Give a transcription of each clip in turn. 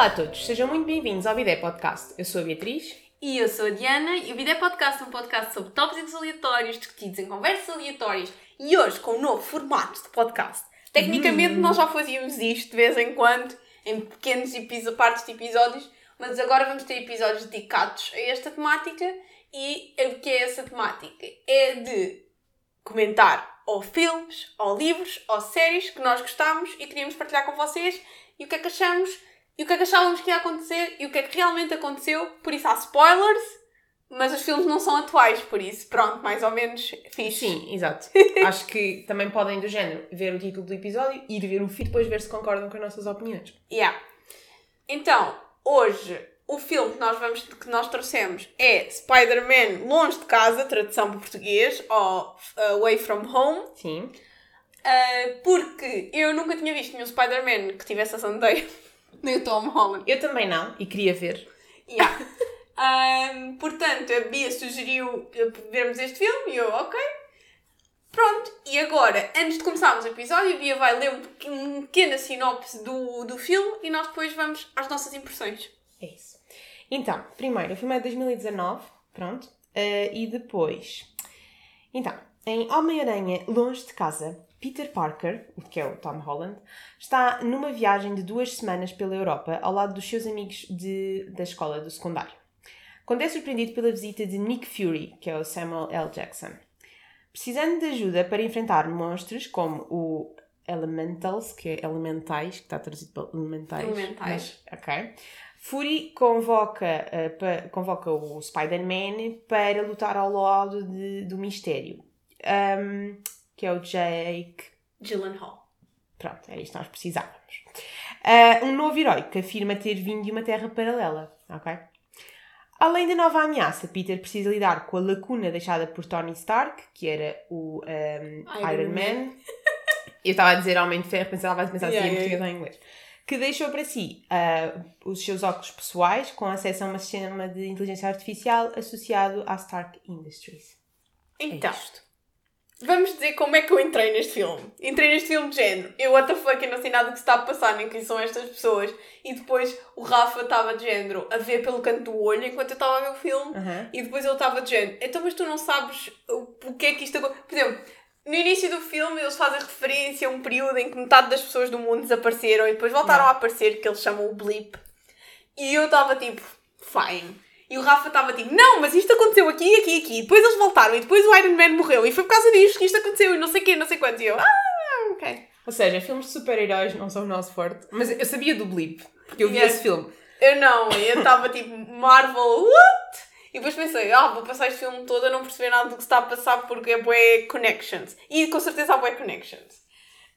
Olá a todos, sejam muito bem-vindos ao Bidé Podcast. Eu sou a Beatriz. E eu sou a Diana e o Bidé Podcast é um podcast sobre tópicos aleatórios discutidos em conversas aleatórias e hoje com um novo formato de podcast. Tecnicamente nós já fazíamos isto de vez em quando, em pequenos partes de episódios, mas agora vamos ter episódios dedicados a esta temática e o que é essa temática? É de comentar ou filmes, ou livros, ou séries que nós gostamos e queríamos partilhar com vocês e o que é que achamos e o que é que achávamos que ia acontecer e o que é que realmente aconteceu. Por isso há spoilers, mas os filmes não são atuais, por isso, pronto, mais ou menos fixe. Sim, exato. Acho que também podem, do género, ver o título do episódio, ir ver o feed e depois ver se concordam com as nossas opiniões. Yeah. Então, hoje, o filme que nós, vamos, que nós trouxemos é Spider-Man Longe de Casa, tradução para português, ou uh, Away From Home. Sim. Uh, porque eu nunca tinha visto nenhum Spider-Man que tivesse a Zendaya, nem o Tom Holland. Eu também não, e queria ver. Yeah. Um, portanto, a Bia sugeriu vermos este filme e eu, ok. Pronto, e agora, antes de começarmos o episódio, a Bia vai ler um uma pequena sinopse do, do filme e nós depois vamos às nossas impressões. É isso. Então, primeiro, o filme é de 2019, pronto. eh, e depois. Então, em Homem-Aranha Longe de Casa, Peter Parker, que é o Tom Holland, está numa viagem de duas semanas pela Europa ao lado dos seus amigos de, da escola do secundário. Quando é surpreendido pela visita de Nick Fury, que é o Samuel L. Jackson. Precisando de ajuda para enfrentar monstros como o Elementals, que é elementais, que está traduzido para elementais. Elementais. mas- ok. Fury convoca, eh, pa- convoca o Spider-Man para lutar ao lado de- do mistério, Ahm, que é o Jake. Gyllenhaal. Pronto, era isto que nós precisávamos. Ah, um novo herói que afirma ter vindo de uma terra paralela, ok? Além da nova ameaça, Peter precisa lidar com a lacuna deixada por Tony Stark, que era o ahm, Iron Iron, Man. Man. Eu estava a dizer Homem de Ferro, pensava a pensar assim Yeah, em português ou em inglês. Que deixou para si ah, os seus óculos pessoais com acesso a um sistema de inteligência artificial associado à Stark Industries. Então, É. vamos dizer como é que eu entrei neste filme. Entrei neste filme de género. Eu, what the fuck, eu não sei nada do que se está a passar, nem quem são estas pessoas. E depois o Rafa estava de género a ver pelo canto do olho enquanto eu estava a ver o filme. Aham. E depois ele estava de género. Então, mas tu não sabes o, que é que isto acontece. Por exemplo, no início do filme eles fazem referência a um período em que metade das pessoas do mundo desapareceram e depois voltaram a aparecer, que eles chamam o blip. E eu estava tipo, fine. E o Rafa estava tipo, não, mas isto aconteceu aqui, aqui, aqui. E depois eles voltaram e depois o Iron Man morreu. E foi por causa disto que isto aconteceu e não sei o quê, não sei quanto. E eu, ah, ok. Ou seja, filmes de super-heróis não são o nosso forte. Mas eu sabia do Blip, porque eu vi Yes. esse filme. Eu não, eu estava tipo, Marvel, what? E depois pensei, ah, vou passar este filme todo a não perceber nada do que está a passar porque é bué connections. E com certeza há bué connections.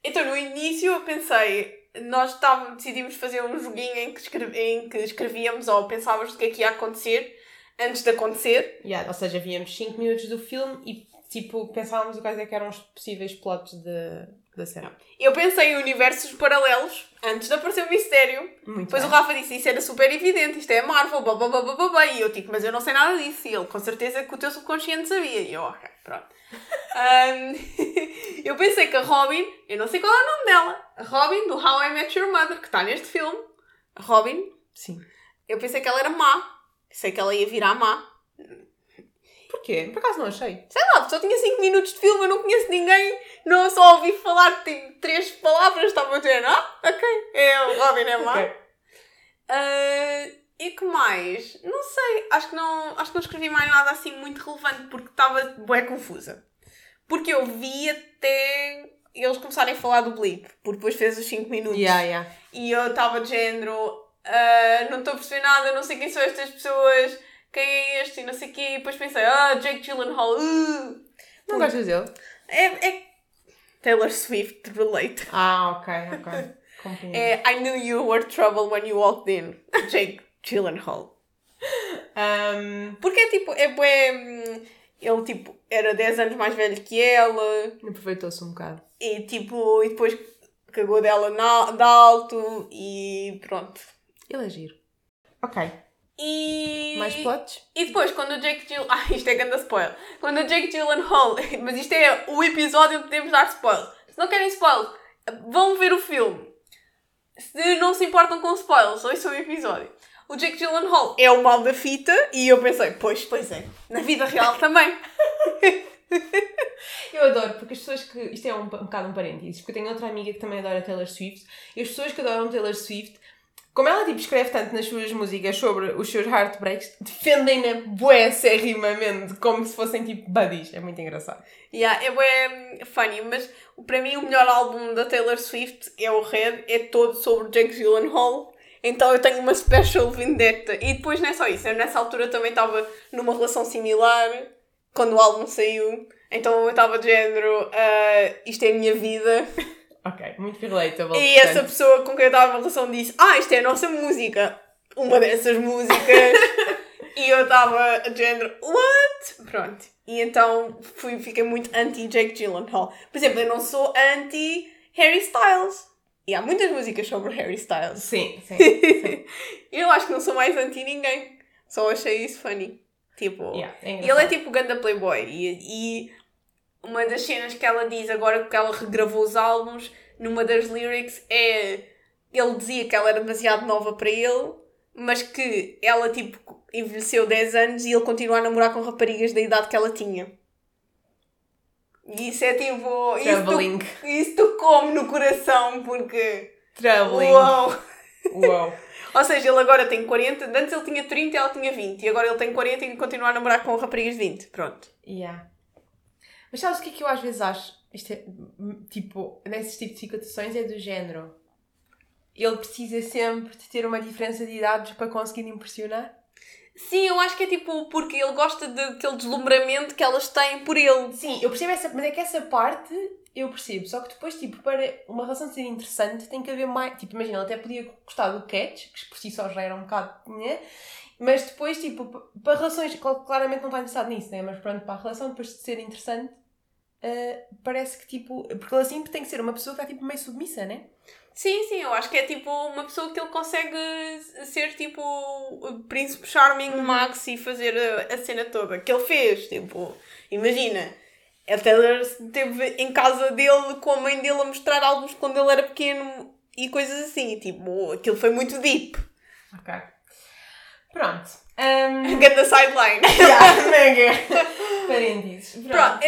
Então no início eu pensei, nós estávamos, decidimos fazer um joguinho em que, em que escrevíamos ou pensávamos o que é que ia acontecer antes de acontecer. Yeah, ou seja, víamos 5 minutos do filme e tipo pensávamos quais é que eram os possíveis plots de, da série. Eu pensei em universos paralelos antes de aparecer o mistério. Muito Depois bem. o Rafa disse, isso era super evidente, isto é Marvel, blá blá blá blá blá. E eu tipo, mas eu não sei nada disso. E ele, com certeza que o teu subconsciente sabia. E eu, ok, pronto. Ahm, eu pensei que a Robin, eu não sei qual é o nome dela, a Robin do How I Met Your Mother, que está neste filme, Robin, Sim. eu pensei que ela era má. Sei que ela ia virar má. Porquê? Por acaso não achei. Sei lá, só tinha 5 minutos de filme, eu não conheço ninguém, não só ouvi falar tipo, três palavras, estava a dizer, ah, ok, é, a Robin é má. Ok. Ah, e que mais? Não sei, acho que não, acho que não escrevi mais nada assim muito relevante porque estava bué confusa. Porque eu vi até eles começarem a falar do blip, porque depois fez os 5 minutos. Yeah, yeah. E eu estava de género, ah, não estou a perceber nada, não sei quem são estas pessoas, quem é este e não sei o quê. E depois pensei, ah, Jake Gyllenhaal, uh. Não gostas dele? é, é Taylor Swift relate. Ah, ok, ok. Compreendo. É I knew you were trouble when you walked in, Jake Gyllenhaal. Um, Porque é tipo, é hum, ele tipo, era 10 anos mais velho que ela Aproveitou-se um bocado. e tipo, e depois cagou dela na, de alto e pronto. Ele é giro. Ok. E... Mais plots? E depois, quando o Jake Gyllenhaal... Ah, isto é grande spoiler. Quando o Jake Gyllenhaal... Mas isto é o episódio onde podemos dar spoiler. Se não querem spoiler, vão ver o filme. se não se importam com spoilers, ouçam o episódio. O Jake Gyllenhaal é o mal da fita e eu pensei, pois, pois é, na vida real também. Eu adoro, porque as pessoas que. Isto é um, um bocado um parênteses, porque eu tenho outra amiga que também adora Taylor Swift, e as pessoas que adoram Taylor Swift, como ela tipo, escreve tanto nas suas músicas sobre os seus heartbreaks, defendem-na bué-serrimamente, como se fossem tipo buddies. É muito engraçado. Yeah, é bem funny, mas para mim o melhor álbum da Taylor Swift é o Red, é todo sobre Jake Gyllenhaal. Então eu tenho uma special vendetta. E depois não é só isso, eu nessa altura também estava numa relação similar, quando o álbum saiu. Então eu estava de género, ah, isto é a minha vida. Ok, muito relatable. E essa pessoa com quem eu estava em relação disse: Ah, isto é a nossa música. Uma dessas músicas. e eu estava de género: What? Pronto. E então fui, fiquei muito anti-Jake Gyllenhaal. Por exemplo, eu não sou anti-Harry Styles. E há muitas músicas sobre Harry Styles. Sim, sim. sim. eu acho que não sou mais anti ninguém. Só achei isso funny. Tipo, Yeah, é ele é tipo ganda playboy. E, e uma das cenas que ela diz agora que ela regravou os álbuns, numa das lyrics, é. Ele dizia que ela era demasiado nova para ele, mas que ela tipo envelheceu 10 anos e ele continua a namorar com raparigas da idade que ela tinha. E isso é tipo. Isso, Travelling. tu, isso tocou-me no coração porque. Traveling. Uau! Uau. Ou seja, ele agora tem 40, antes ele tinha 30 e ela tinha 20, e agora ele tem 40 e continua a namorar com raparigas de 20. Pronto. Yeah. Mas sabes o que é que eu às vezes acho? Isto é, hum, tipo, nesses tipos de situações é do género. Ele precisa sempre de ter uma diferença de idades para conseguir impressionar? Sim, eu acho que é tipo porque ele gosta daquele deslumbramento que elas têm por ele. Sim, eu percebo essa, mas é que essa parte eu percebo. Só que depois, tipo, para uma relação ser interessante tem que haver mais. Tipo, imagina, ele até podia gostar do catch, que por si só já era um bocado. Né? Mas depois, tipo, pa- para relações. cl- Claramente não está interessado nisso, né? Mas pronto, para a relação depois de ser interessante. Ah, parece que tipo. Porque ele assim tem que ser uma pessoa que está tipo meio submissa, né? Sim, sim, eu acho que é tipo uma pessoa que ele consegue ser tipo o príncipe charming Max e fazer a, a cena toda que ele fez. Tipo, imagina, a Taylor esteve em casa dele com a mãe dele a mostrar álbuns quando ele era pequeno e coisas assim. Tipo, aquilo foi muito deep. Ok. Pronto. Um... Ganda sideline. yeah, mega. Parênteses. Pronto. Pronto,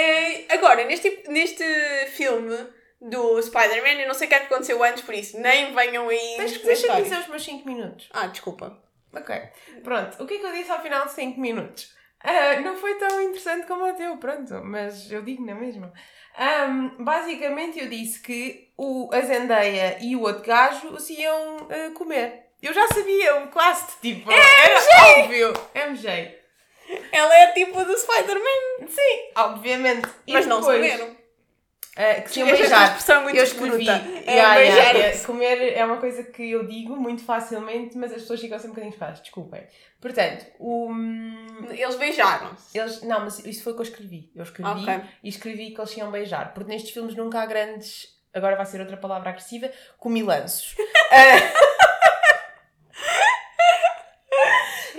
agora, neste, neste filme do Spider-Man, eu não sei o que é que aconteceu antes, por isso nem venham aí Deixa- Deixa-me dizer os meus 5 minutos. Ah, desculpa. Ok. Pronto. O que é que eu disse ao final de 5 minutos? Ah, não foi tão interessante como o teu, pronto. Mas eu digo na mesma. Ahm, basicamente eu disse que o, a Zendaya e o outro gajo se iam ah, comer. Eu já sabia, quase, tipo, era óbvio. MJ. Ela é tipo do Spider-Man, Sim, obviamente. E mas não depois, ah, que se Esta beijar. expressão é muito eu escrevi. bruta. É, Yeah, yeah, yeah. Comer é uma coisa que eu digo muito facilmente, mas as pessoas ficam sempre um bocadinho espaço, desculpem. Portanto, o. Eles beijaram-se. Eles, não, mas isso foi o que eu escrevi. Eu escrevi Ok. e escrevi que eles iam beijar. Porque nestes filmes nunca há grandes. Agora vai ser outra palavra agressiva: comilanços. Ah.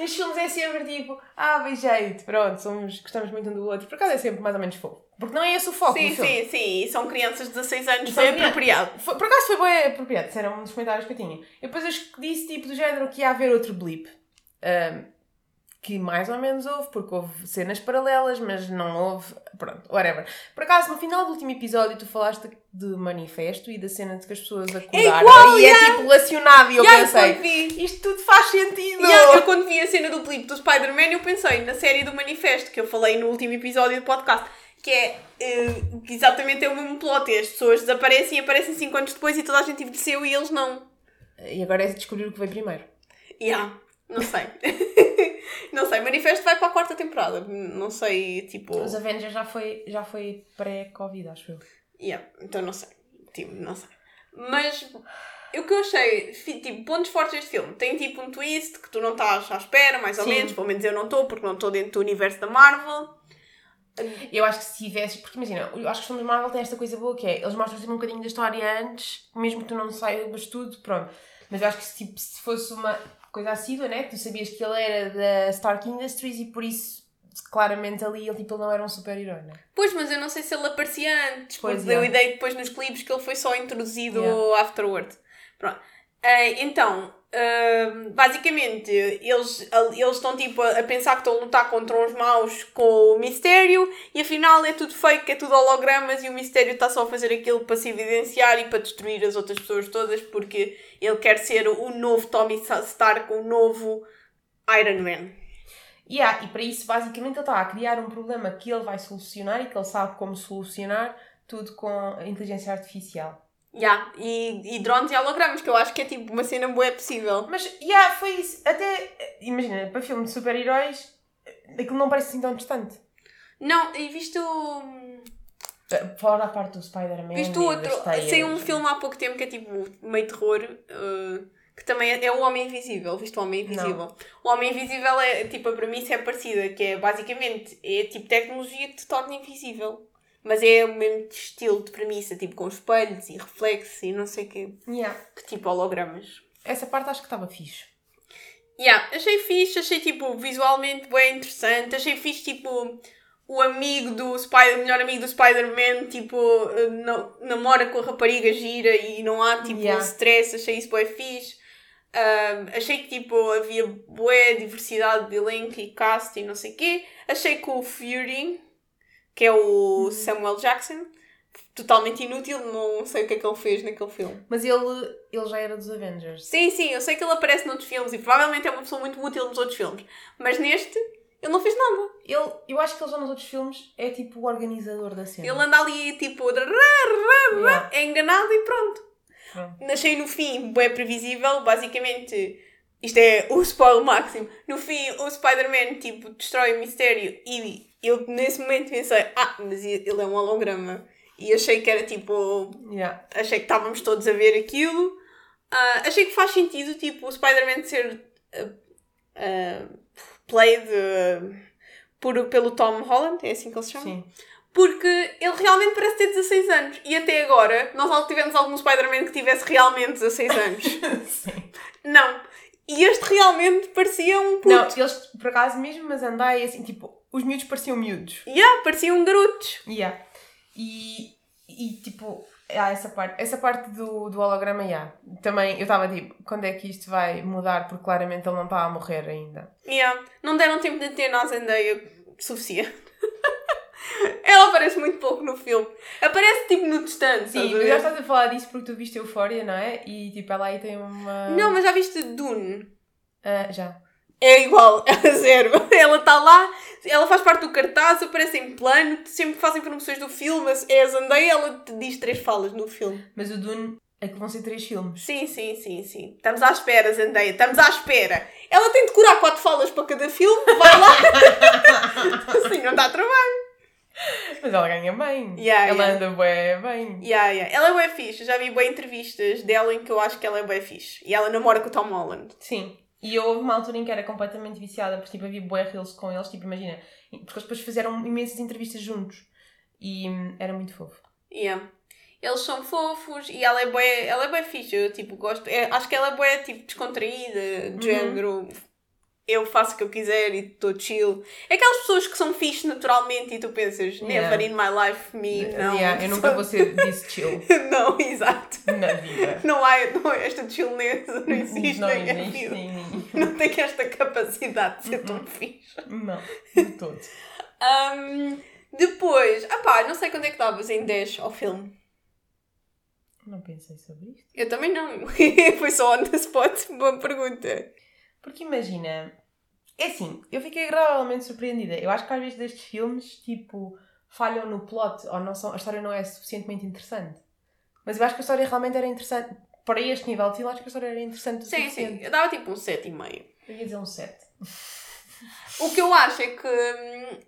Nestes filmes é sempre tipo, ah, beijei-te, pronto, somos, gostamos muito um do outro. Por acaso é sempre mais ou menos fofo. Porque não é esse o foco Sim, filme. sim, sim. E são crianças de 16 anos, crianças. apropriado. Foi- por acaso foi bem apropriado, isso era um dos comentários que eu tinha. E depois eu disse tipo do género que ia haver outro blip. Ahm, que mais ou menos houve, porque houve cenas paralelas, mas não houve. Pronto, whatever. Por acaso, no final do último episódio, tu falaste de manifesto e da cena de que as pessoas acordaram igual, e yeah. é tipo relacionado. E eu Yeah, eu pensei, vi- isto tudo faz sentido. Yeah, eu quando vi a cena do clipe do Spider-Man, eu pensei na série do Manifesto, que eu falei no último episódio do podcast, que é eh, que exatamente é o mesmo plot. e As pessoas desaparecem e aparecem 5 anos depois e toda a gente envelheceu e eles não. E agora é descobrir o que veio primeiro. Yeah, não sei. não sei, Manifesto vai para a quarta temporada. Não sei, tipo. Os Avengers já foi, já foi pré-Covid, acho eu. Yeah, então não sei. Tipo, não sei. Mas o que eu achei, tipo, pontos fortes deste filme, tem tipo um twist que tu não estás à espera, mais ou Sim. menos, pelo menos eu não estou, porque não estou dentro do universo da Marvel. Eu acho que se tivesses, porque imagina, eu acho que os filmes Marvel têm esta coisa boa que é, eles mostram sempre um bocadinho da história antes, mesmo que tu não saibas tudo, pronto. Mas eu acho que se, tipo, se fosse uma coisa assídua, né? Tu sabias que ele era da Stark Industries e por isso, claramente ali, ele, tipo, ele não era um super-herói, né? Pois, mas eu não sei se ele aparecia antes, Pois porque é. ideia depois nos clipes que ele foi só introduzido Yeah. afterward. Pronto. Ah, então, basicamente, eles, eles estão tipo a, a pensar que estão a lutar contra uns maus com o mistério e afinal é tudo fake, é tudo hologramas e o mistério está só a fazer aquilo para se evidenciar e para destruir as outras pessoas todas porque ele quer ser o novo Tommy Stark, o novo Iron Man. Yeah, e para isso, basicamente, ele está a criar um problema que ele vai solucionar e que ele sabe como solucionar, tudo com a inteligência artificial. Yeah, e, e drones e hologramas, que eu acho que é tipo uma cena boa possível. Mas, yeah, foi isso. Até, imagina, para filme de super-heróis, aquilo não parece assim tão distante. Não, e visto. Fora a parte do Spider-Man. Visto outro. Saiu um filme há pouco tempo que é tipo meio terror. Uh, que também é, é o Homem Invisível, viste o Homem Invisível? Não. O Homem Invisível é tipo a premissa é parecida, que é basicamente é tipo tecnologia que te torna invisível. Mas é o mesmo estilo de premissa, tipo com espelhos e reflexos e não sei o quê. Yeah. Que tipo hologramas. Essa parte acho que estava fixe. Yeah, achei fixe, achei tipo visualmente bem interessante, achei fixe tipo o amigo do Spider, o melhor amigo do Spider-Man, tipo, não, namora com a rapariga gira e não há tipo yeah. stress, achei isso bem fixe. Um, achei que tipo havia boa diversidade de elenco e cast e não sei o quê. Achei que o Fury, que é o uhum. Samuel Jackson, totalmente inútil, não sei o que é que ele fez naquele filme. Mas ele, ele já era dos Avengers. Sim, sim, eu sei que ele aparece noutros filmes e provavelmente é uma pessoa muito útil nos outros filmes. Mas neste, ele não fez nada. Ele, eu acho que ele já nos outros filmes é tipo o organizador da cena. Ele anda ali tipo, yeah. é enganado e pronto. Achei no fim, é previsível, basicamente isto é o spoiler máximo. No fim, o Spider-Man tipo, destrói o mistério e eu nesse momento pensei, ah, mas ele é um holograma. E achei que era tipo. Yeah. Achei que estávamos todos a ver aquilo. Uh, achei que faz sentido tipo, o Spider-Man ser uh, uh, played por, pelo Tom Holland, é assim que ele se chama? Sim. Porque ele realmente parece ter 16 anos. E até agora, nós tivemos algum Spider-Man que tivesse realmente 16 anos. Sim. Não. E este realmente parecia um puto. Não, eles, por acaso, mesmo mas andai assim, tipo, os miúdos pareciam miúdos. Yeah, pareciam garotos. Yeah. E, e tipo, há essa parte. Essa parte do, do holograma, yeah. Também, eu estava tipo, quando é que isto vai mudar? Porque claramente ele não está a morrer ainda. Yeah. Não deram tempo de ter nós Zendaya suficiente. Ela aparece muito pouco no filme. Aparece tipo no distante. Sim, mas já estás a falar disso porque tu viste Euphoria, não é? E tipo, ela aí tem uma. Não, mas já viste Dune? Uh, já. É igual, a zero. Ela está lá, ela faz parte do cartaz, aparece em plano, sempre fazem promoções do filme, é a Zendaya, ela te diz três falas no filme. Mas o Dune é que vão ser três filmes. Sim, sim, sim, sim. Estamos à espera, Zendaya, estamos à espera. Ela tem de curar quatro falas para cada filme, vai lá. assim não dá trabalho. Mas ela ganha bem. Yeah, ela yeah. anda bem, bem. Yeah, yeah. Ela é bem fixe. Já vi bem entrevistas dela em que eu acho que ela é bem fixe. E ela namora com o Tom Holland. Sim. E houve uma altura em que era completamente viciada, porque tipo, havia bué reels com eles, tipo, imagina, porque eles depois fizeram imensas entrevistas juntos. E hum, era muito fofo. Yeah. Eles são fofos e ela é bem, ela é bem fixe, eu tipo, gosto, é, acho que ela é bem tipo descontraída, de uhum. género, eu faço o que eu quiser e estou chill. É aquelas pessoas que são fixe naturalmente e tu pensas, never in my life, me, não. Yeah, eu nunca vou ser disse chill. não, exato. Na vida. Não há, não, esta chillness não existe não na minha vida. Não tem esta capacidade de ser tão Uhum. fixe. Não, de todo. Um, depois, ah pá, não sei quando é que estavas em 10 ao filme. Não pensei sobre isto. Eu também não. Foi só on the spot. Boa pergunta. Porque imagina, é assim, eu fiquei agradavelmente surpreendida. Eu acho que às vezes destes filmes, tipo, falham no plot ou não são, a história não é suficientemente interessante. Mas eu acho que a história realmente era interessante. Para este nível de filme, acho que a história era interessante Sim, sim. Eu dava tipo um 7,5. Eu ia dizer um 7. O que eu acho é que.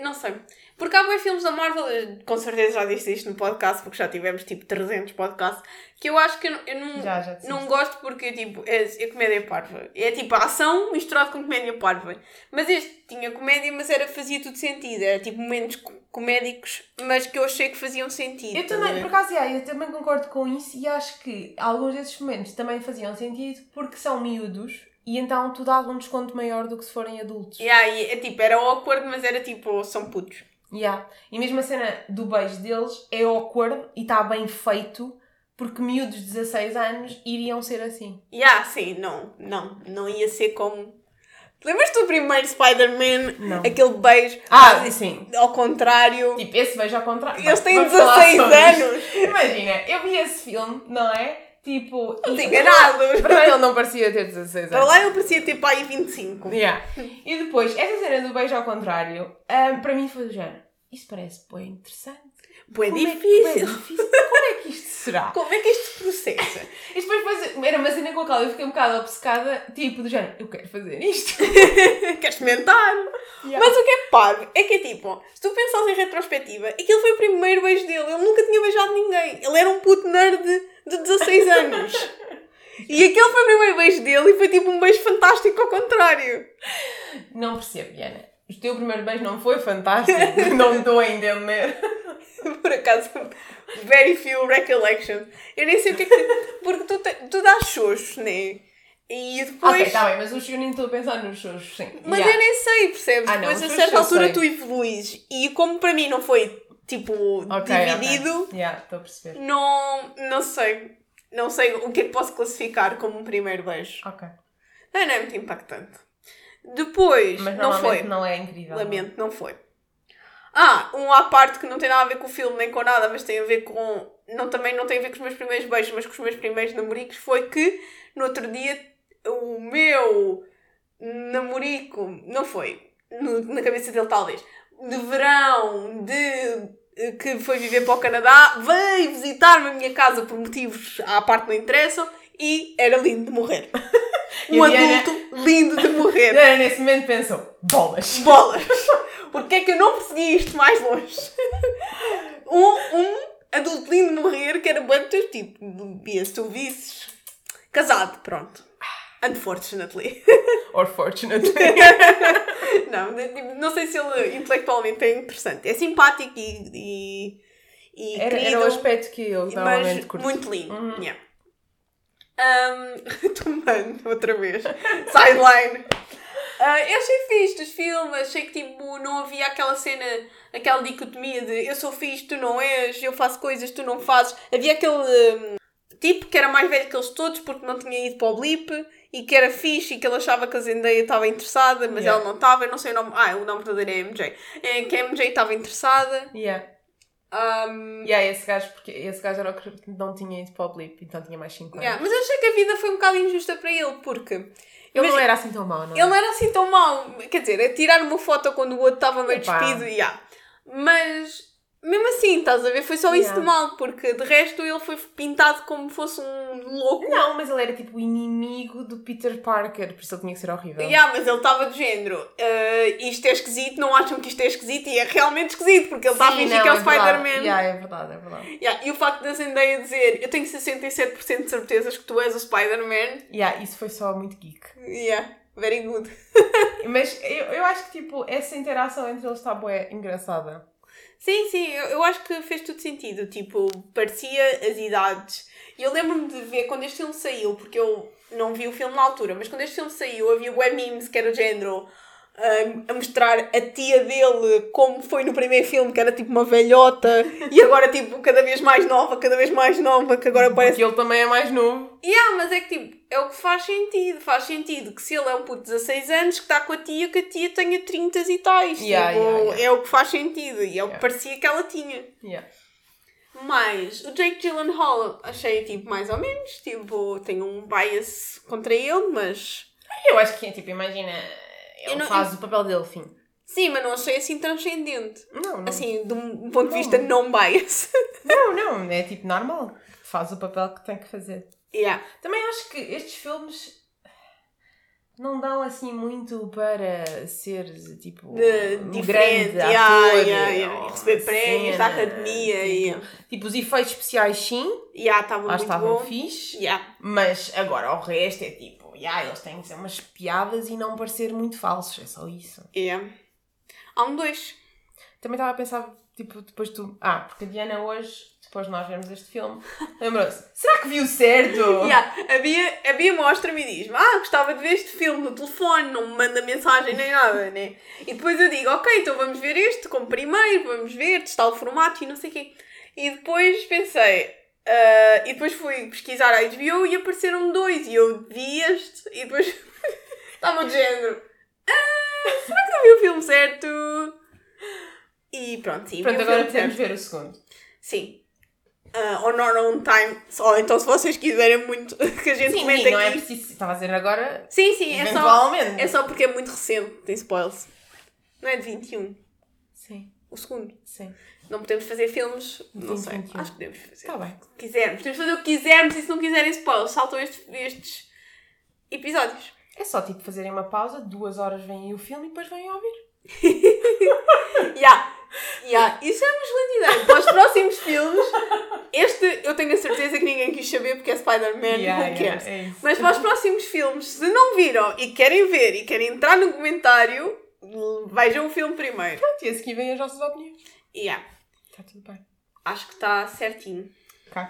Não sei. Porque há bons filmes da Marvel, com certeza já disse isto no podcast, porque já tivemos tipo 300 podcasts, que eu acho que eu, não- eu não, Já, já não gosto porque tipo, é, é comédia parva. É tipo ação misturado com comédia parva. Mas este tinha comédia, mas era, fazia tudo sentido. Era tipo momentos co- comédicos, mas que eu achei que faziam sentido. Eu também, por acaso, yeah, eu também concordo com isso e acho que alguns desses momentos também faziam sentido porque são miúdos e então tu dás um desconto maior do que se forem adultos. Yeah, e é tipo, era awkward, mas era tipo, são putos. Yeah. E mesmo a cena do beijo deles é awkward e está bem feito porque miúdos de 16 anos iriam ser assim. Yeah, sim, não, não, não ia ser como. Lembras-te do primeiro Spider-Man? Não. Aquele beijo Ah, sim. ao contrário. Tipo, esse beijo ao contrário. Eles têm Vamos falar 16 sobre isto. anos. Imagina, eu vi esse filme, não é? Tipo. E- enganados. Para ele não parecia ter 16 Para anos. lá ele parecia ter pai 25. Yeah. E depois, essa cena do beijo ao contrário, ah, para mim foi do género. Isso parece bem interessante. Pô, é Como é que- difícil. bué difícil. Como é que isto será? Como é que isto se processa? E depois, era uma cena com a qual eu fiquei um bocado obcecada, tipo, do género, eu quero fazer isto. Queres comentar? Mas o que é parvo é que é tipo, se tu pensares em retrospectiva, aquilo foi o primeiro beijo dele. Ele nunca tinha beijado ninguém. Ele era um puto nerd de 16 anos. E aquele foi o primeiro beijo dele e foi tipo um beijo fantástico ao contrário. Não percebo, Diana. O teu primeiro beijo não foi fantástico. não estou a entender. Por acaso, very few recollections. Eu nem sei o que é que. Porque tu, te- tu dás xoxos, né? E depois. Ok, está bem, mas o nem estou a pensar nos shows, sim. Mas Yeah. eu nem sei, percebes? Ah, não, Depois a certa eu altura tu evoluís. E como para mim não foi tipo Ok, dividido, ok. Yeah, estou a perceber. não, não sei. Não sei o que é que posso classificar como um primeiro beijo. Ok. Não, não é muito impactante. Depois, Mas não foi. não é incrível. Lamento, não foi. Ah, um à parte que não tem nada a ver com o filme nem com nada, mas tem a ver com. Não, também não tem a ver com os meus primeiros beijos, mas com os meus primeiros namoricos, foi que no outro dia o meu namorico, não foi, no- na cabeça dele talvez, de verão, de que foi viver para o Canadá, veio visitar-me a minha casa por motivos à parte não interessam e era lindo de morrer. Um Diana- adulto lindo de morrer. Diana nesse momento pensou, bolas. Bolas! Porquê é que eu não persegui isto mais longe? Um, um adulto lindo morrer que era bem do teu tipo. Bia, se tu visses. Casado, pronto. Unfortunately. Or fortunately. não, tipo, não sei se ele intelectualmente é interessante. É simpático e. e, e Era, querido, era o aspecto que mas normalmente curto. muito lindo. Uhum. Yeah. Um, tomando outra vez. Sideline. Ah, eu achei fixe dos filmes, achei que tipo, não havia aquela cena, aquela dicotomia de eu sou fixe, tu não és, eu faço coisas, tu não fazes. Havia aquele hum, tipo que era mais velho que eles todos porque não tinha ido para o blip e que era fixe e que ele achava que a Zendaya estava interessada, mas Yeah. ela não estava, eu não sei o nome. Ah, o nome verdadeiro é MJ. É, que a MJ estava interessada. Yeah. Um, Yeah, esse gajo, porque esse gajo era o que não tinha ido para o blip, então tinha mais 5 anos. yeah, Mas eu achei que a vida foi um bocado injusta para ele porque Ele Imagina- não era assim tão mau, não é? Ele não era assim tão mau. Quer dizer, a tirar uma foto quando o outro estava meio Epá. despido, yeah. Mas, mesmo assim, estás a ver? Foi só isso Yeah. de mal, porque de resto ele foi pintado como fosse um louco. Não, mas ele era tipo o inimigo do Peter Parker, por isso ele tinha que ser horrível. Yeah, mas ele estava do género, "Ah, isto é esquisito, não acham que isto é esquisito? E é realmente esquisito, porque ele está a fingir que é o verdade. Spider-Man. Yeah, é verdade, é verdade. Yeah, E o facto da Zendaya dizer, eu tenho 67% de certezas que tu és o Spider-Man. Yeah, isso foi só muito geek. Yeah, very good. Mas eu, eu acho que tipo, essa interação entre eles está bué engraçada. Sim, sim, eu, eu acho que fez todo sentido. Tipo, parecia as idades. E eu lembro-me de ver quando este filme saiu, porque eu não vi o filme na altura, mas quando este filme saiu havia web memes que era o género a mostrar a tia dele como foi no primeiro filme, que era tipo uma velhota, e agora tipo cada vez mais nova, cada vez mais nova, que agora parece Porque ele também é mais novo. Yeah, mas é que tipo, é o que faz sentido. Faz sentido que se ele é um puto de 16 anos que está com a tia, que a tia tenha 30 e tais. Yeah, tipo, yeah, yeah. É o que faz sentido e é o que Yeah. parecia que ela tinha. Yeah. Mas o Jake Gyllenhaal achei tipo mais ou menos, tipo, tenho um bias contra ele, mas Eu acho que tipo, imagina, ele não- faz o papel dele, fim. sim, mas não achei assim transcendente. Não, não. Assim, de um ponto de vista não bias. Não, não, é tipo normal. Faz o papel que tem que fazer. yeah. Também acho que estes filmes não dão assim muito para ser tipo De- um diferente, grande yeah, ator yeah, yeah. E receber prémios da academia tipo, tipo, os efeitos especiais sim, Yeah, estava lá muito estavam bom. fixe, Yeah. mas agora o resto é tipo, yeah, eles têm que ser umas piadas e não parecer muito falsos, é só isso. Yeah. Há um dois. Também estava a pensar, tipo, depois tu. Ah, porque a Diana hoje, depois de nós vermos este filme, lembrou-se: será que viu certo? Yeah. A, Bia, Bia mostra-me e diz-me: Ah, gostava de ver este filme no telefone, não me manda mensagem nem nada, né? E depois eu digo: Ok, então vamos ver este como primeiro, vamos ver, testar o formato e não sei o quê. E depois pensei: Ah, e depois fui pesquisar a HBO e apareceram dois. E eu vi este e depois estava de género. Ah, será que não vi o filme certo? E pronto, sim. Pronto, agora podemos ver o segundo. Sim. Uh, on our own time. Ou então, se vocês quiserem muito que a gente Sim, comente não aqui. é preciso. Estava a dizer agora. Sim, sim, é só, é só porque é muito recente, tem spoilers. Não é de 21, Sim, o segundo. sim. Não podemos fazer filmes, não sei. 21. Acho que podemos fazer. Está bem. Se quisermos. Podemos fazer o que quisermos e se não quiserem spoilers, saltam estes, estes episódios. É só tipo fazerem uma pausa, duas horas vêm o filme e depois vêm ouvir. Yeah. Yeah. Isso é uma excelente ideia. Para os próximos filmes, este eu tenho a certeza que ninguém quis saber porque é Spider-Man, Yeah, who cares? yeah, é. Mas para os próximos filmes, se não viram e querem ver e querem entrar no comentário, vejam o filme primeiro. Pronto, e a seguir vêm as nossas opiniões. Yeah. Está tudo bem. Acho que está certinho. Ok.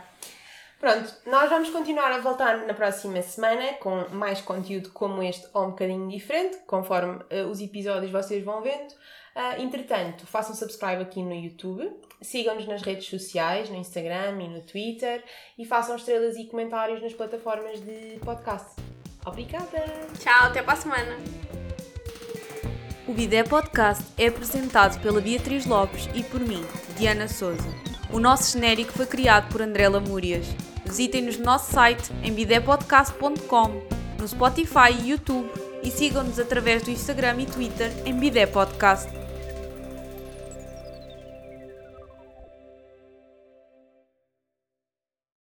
Pronto, nós vamos continuar a voltar na próxima semana com mais conteúdo como este ou um bocadinho diferente, conforme eh, os episódios vocês vão vendo. Ah, entretanto, façam subscribe aqui no YouTube, sigam-nos nas redes sociais, no Instagram e no Twitter e façam estrelas e comentários nas plataformas de podcast. Obrigada! Tchau, até para a semana. O Bidé Podcast é apresentado pela Beatriz Lopes e por mim, Diana Souza. O nosso genérico foi criado por André Lamúrias. Visitem-nos no nosso site em bidépodcast.com, no Spotify e YouTube e sigam-nos através do Instagram e Twitter em Bidé Podcast.